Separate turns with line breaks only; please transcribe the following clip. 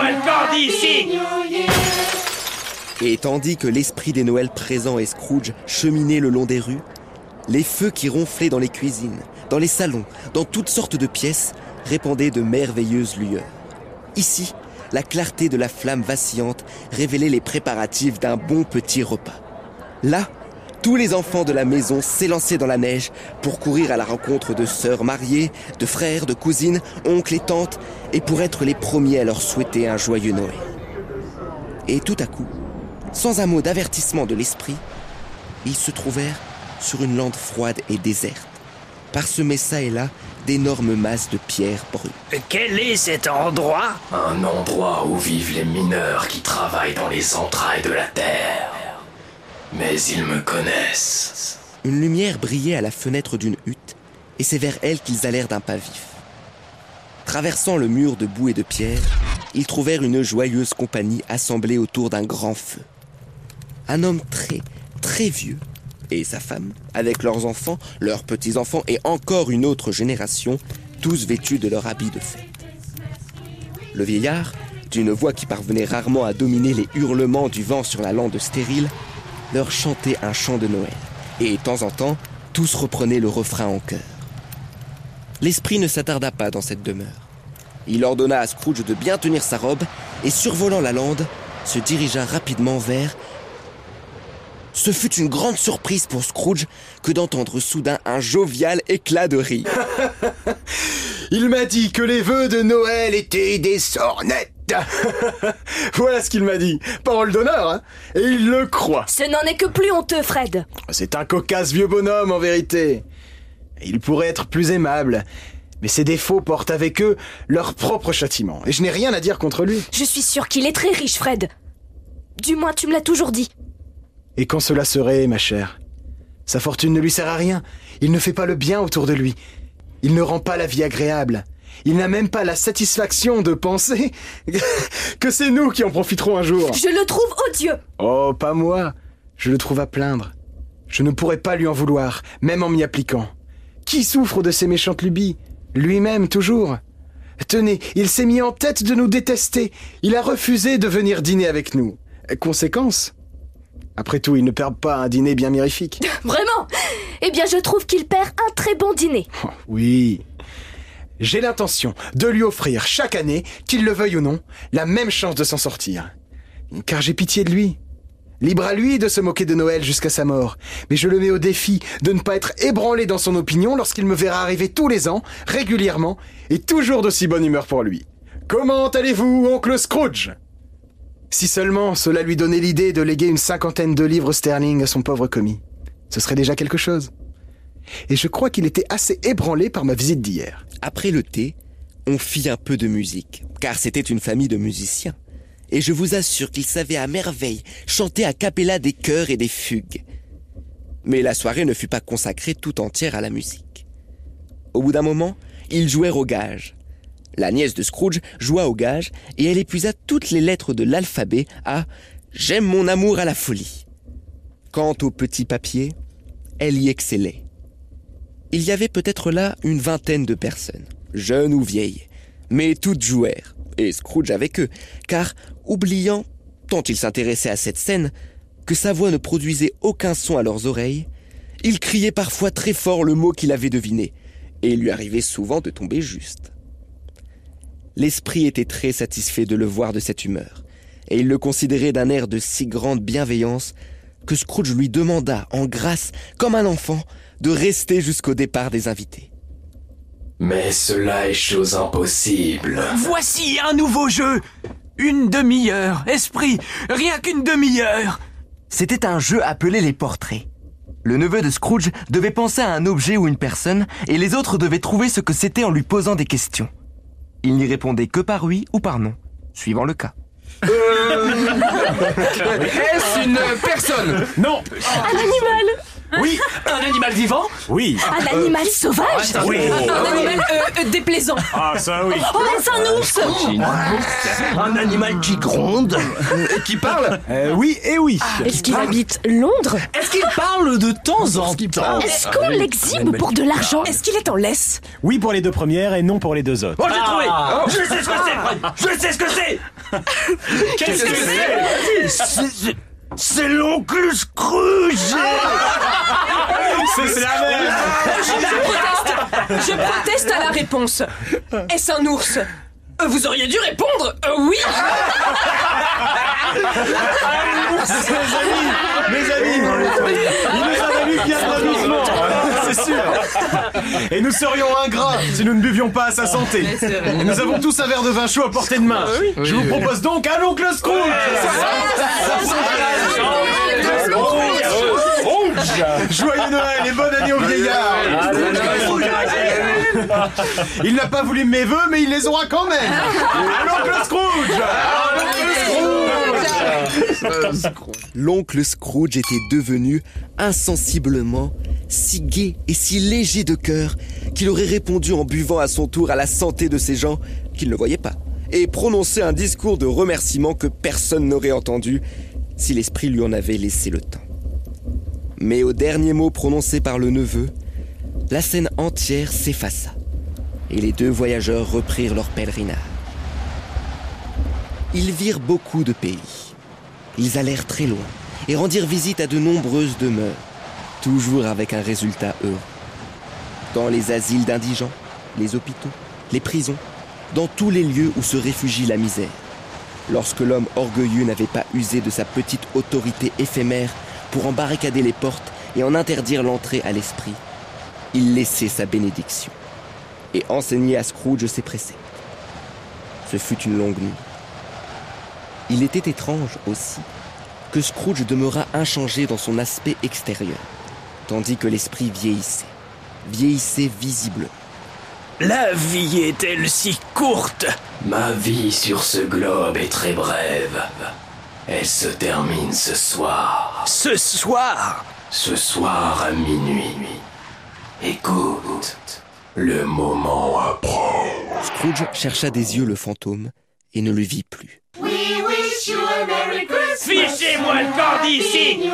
Le d'ici
Et tandis que l'esprit des Noëls présents et Scrooge cheminaient le long des rues, les feux qui ronflaient dans les cuisines, dans les salons, dans toutes sortes de pièces, répandaient de merveilleuses lueurs. Ici, la clarté de la flamme vacillante révélait les préparatifs d'un bon petit repas. Là, tous les enfants de la maison s'élançaient dans la neige pour courir à la rencontre de sœurs mariées, de frères, de cousines, oncles et tantes, et pour être les premiers à leur souhaiter un joyeux Noël. Et tout à coup, sans un mot d'avertissement de l'esprit, ils se trouvèrent sur une lande froide et déserte, parsemée çà et là d'énormes masses de pierres brunes.
Quel est cet endroit?
Un endroit où vivent les mineurs qui travaillent dans les entrailles de la terre. Mais ils me connaissent.
Une lumière brillait à la fenêtre d'une hutte, et c'est vers elle qu'ils allèrent d'un pas vif. Traversant le mur de boue et de pierre, ils trouvèrent une joyeuse compagnie assemblée autour d'un grand feu. Un homme très, très vieux, et sa femme, avec leurs enfants, leurs petits-enfants et encore une autre génération, tous vêtus de leur habit de fête. Le vieillard, d'une voix qui parvenait rarement à dominer les hurlements du vent sur la lande stérile, leur chantait un chant de Noël. Et de temps en temps, tous reprenaient le refrain en chœur. L'esprit ne s'attarda pas dans cette demeure. Il ordonna à Scrooge de bien tenir sa robe et survolant la lande, se dirigea rapidement vers... Ce fut une grande surprise pour Scrooge que d'entendre soudain un jovial éclat de rire.
Il m'a dit que les vœux de Noël étaient des sornettes. voilà ce qu'il m'a dit. Parole d'honneur, hein Et il le croit.
Ce n'en est que plus honteux, Fred.
C'est un cocasse vieux bonhomme, en vérité. Il pourrait être plus aimable. Mais ses défauts portent avec eux leur propre châtiment. Et je n'ai rien à dire contre lui.
Je suis sûre qu'il est très riche, Fred. Du moins, tu me l'as toujours dit.
Et quand cela serait, ma chère Sa fortune ne lui sert à rien. Il ne fait pas le bien autour de lui. Il ne rend pas la vie agréable. Il n'a même pas la satisfaction de penser que c'est nous qui en profiterons un jour.
Je le trouve odieux.
Oh, pas moi. Je le trouve à plaindre. Je ne pourrais pas lui en vouloir, même en m'y appliquant. Qui souffre de ces méchantes lubies? Lui-même, toujours. Tenez, il s'est mis en tête de nous détester. Il a refusé de venir dîner avec nous. Conséquence? Après tout, il ne perd pas un dîner bien mirifique.
Vraiment? Eh bien, je trouve qu'il perd un très bon dîner.
Oh, oui. J'ai l'intention de lui offrir chaque année, qu'il le veuille ou non, la même chance de s'en sortir. Car j'ai pitié de lui. Libre à lui de se moquer de Noël jusqu'à sa mort, mais je le mets au défi de ne pas être ébranlé dans son opinion lorsqu'il me verra arriver tous les ans, régulièrement, et toujours d'aussi bonne humeur pour lui. Comment allez-vous, oncle Scrooge? Si seulement cela lui donnait l'idée de léguer une cinquantaine de livres sterling à son pauvre commis. Ce serait déjà quelque chose. Et je crois qu'il était assez ébranlé par ma visite d'hier.
Après le thé, on fit un peu de musique, car c'était une famille de musiciens. Et je vous assure qu'ils savaient à merveille chanter à cappella des chœurs et des fugues. Mais la soirée ne fut pas consacrée tout entière à la musique. Au bout d'un moment, ils jouèrent au gage. La nièce de Scrooge joua au gage et elle épuisa toutes les lettres de l'alphabet à J'aime mon amour à la folie. Quant au petit papier, elle y excellait. Il y avait peut-être là une vingtaine de personnes, jeunes ou vieilles, mais toutes jouèrent, et Scrooge avec eux, car, oubliant, tant il s'intéressait à cette scène, que sa voix ne produisait aucun son à leurs oreilles, il criait parfois très fort le mot qu'il avait deviné, et il lui arrivait souvent de tomber juste. L'esprit était très satisfait de le voir de cette humeur, et il le considérait d'un air de si grande bienveillance que Scrooge lui demanda, en grâce, comme un enfant, de rester jusqu'au départ des invités.
Mais cela est chose impossible.
Voici un nouveau jeu Une demi-heure, esprit Rien qu'une demi-heure
C'était un jeu appelé les portraits. Le neveu de Scrooge devait penser à un objet ou une personne, et les autres devaient trouver ce que c'était en lui posant des questions. Il n'y répondait que par oui ou par non, suivant le cas.
Est-ce une personne
Non.
Un animal.
Oui. Un animal vivant
Oui.
Un animal sauvage.
Oui.
Un animal euh, euh, déplaisant.
Ah, ça oui.
Oh, est-ce un ours.
Un animal qui gronde
Qui parle. Euh, Oui et oui.
Est-ce qu'il habite Londres
Est-ce qu'il parle de temps en temps
Est-ce qu'on l'exhibe pour de l'argent Est-ce qu'il est en laisse
Oui pour les deux premières et non pour les deux autres.
Oh, j'ai trouvé. Je sais ce que c'est Je sais ce que c'est Qu'est-ce que c'est C'est l'oncle Scrooge.
C'est la même.
Je proteste. Je proteste à la réponse. Est-ce un ours Euh, Vous auriez dû répondre euh, oui.
Mes amis, il nous a fallu bien c'est sûr. Et nous serions ingrats si nous ne buvions pas à sa santé. Et nous avons tous un verre de vin chaud à portée de main. Je vous propose donc un oncle Scrooge. Joyeux Noël et bonne année au vieillard. Il n'a pas voulu mes vœux, mais il les aura quand même. À l'oncle Scrooge.
L'oncle Scrooge était devenu insensiblement si gai et si léger de cœur qu'il aurait répondu en buvant à son tour à la santé de ces gens qu'il ne voyait pas et prononcé un discours de remerciement que personne n'aurait entendu si l'esprit lui en avait laissé le temps. Mais au dernier mot prononcé par le neveu, la scène entière s'effaça et les deux voyageurs reprirent leur pèlerinage. Ils virent beaucoup de pays. Ils allèrent très loin et rendirent visite à de nombreuses demeures, toujours avec un résultat heureux. Dans les asiles d'indigents, les hôpitaux, les prisons, dans tous les lieux où se réfugie la misère. Lorsque l'homme orgueilleux n'avait pas usé de sa petite autorité éphémère pour en barricader les portes et en interdire l'entrée à l'esprit, il laissait sa bénédiction et enseignait à Scrooge ses préceptes. Ce fut une longue nuit. Il était étrange aussi que Scrooge demeura inchangé dans son aspect extérieur, tandis que l'esprit vieillissait, vieillissait visiblement.
La vie est-elle si courte?
Ma vie sur ce globe est très brève. Elle se termine ce soir.
Ce soir?
Ce soir à minuit. Écoute, le moment approche.
Scrooge chercha des yeux le fantôme et ne le vit plus.
Fichez-moi le corps d'ici.